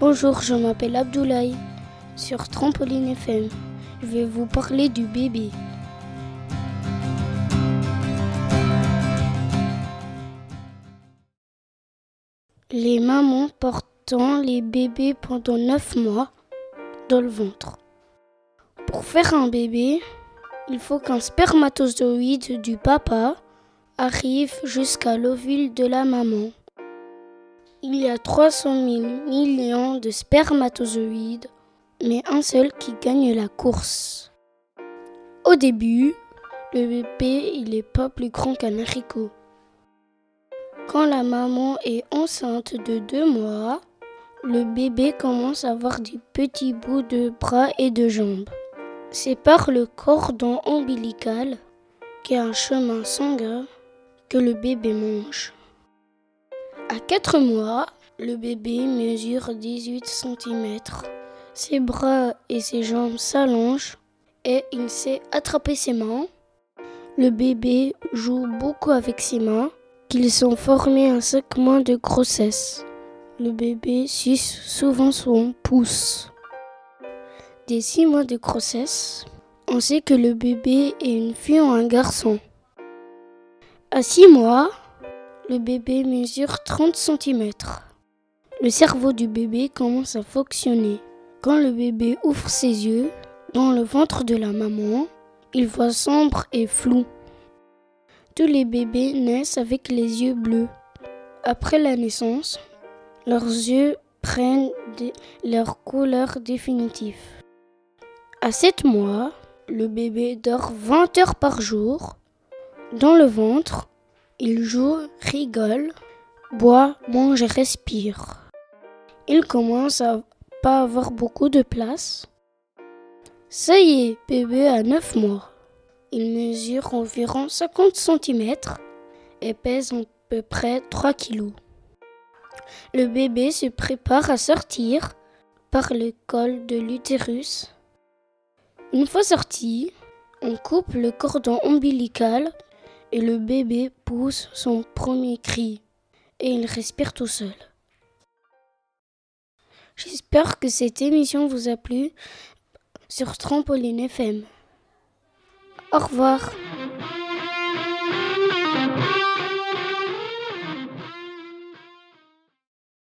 Bonjour, je m'appelle Abdoulaye. Sur Trampoline FM, je vais vous parler du bébé. Les mamans portant les bébés pendant 9 mois dans le ventre. Pour faire un bébé, il faut qu'un spermatozoïde du papa arrive jusqu'à l'ovule de la maman. Il y a 300 000 millions de spermatozoïdes, mais un seul qui gagne la course. Au début, le bébé n'est pas plus grand qu'un haricot. Quand la maman est enceinte de deux mois, le bébé commence à avoir des petits bouts de bras et de jambes. C'est par le cordon ombilical, qui est un chemin sanguin, que le bébé mange. À 4 mois, le bébé mesure 18 cm. Ses bras et ses jambes s'allongent et il sait attraper ses mains. Le bébé joue beaucoup avec ses mains, qu'ils sont formés à 5 mois de grossesse. Le bébé suce souvent son pouce des six mois de grossesse, on sait que le bébé est une fille ou un garçon. À six mois, le bébé mesure 30 cm. Le cerveau du bébé commence à fonctionner. Quand le bébé ouvre ses yeux, dans le ventre de la maman, il voit sombre et flou. Tous les bébés naissent avec les yeux bleus. Après la naissance, leurs yeux prennent leur couleur définitive. À 7 mois, le bébé dort 20 heures par jour. Dans le ventre, il joue, rigole, boit, mange et respire. Il commence à pas avoir beaucoup de place. Ça y est, bébé a 9 mois. Il mesure environ 50 cm et pèse à peu près 3 kg. Le bébé se prépare à sortir par le col de l'utérus une fois sorti, on coupe le cordon ombilical et le bébé pousse son premier cri et il respire tout seul. J'espère que cette émission vous a plu sur Trampoline FM. Au revoir.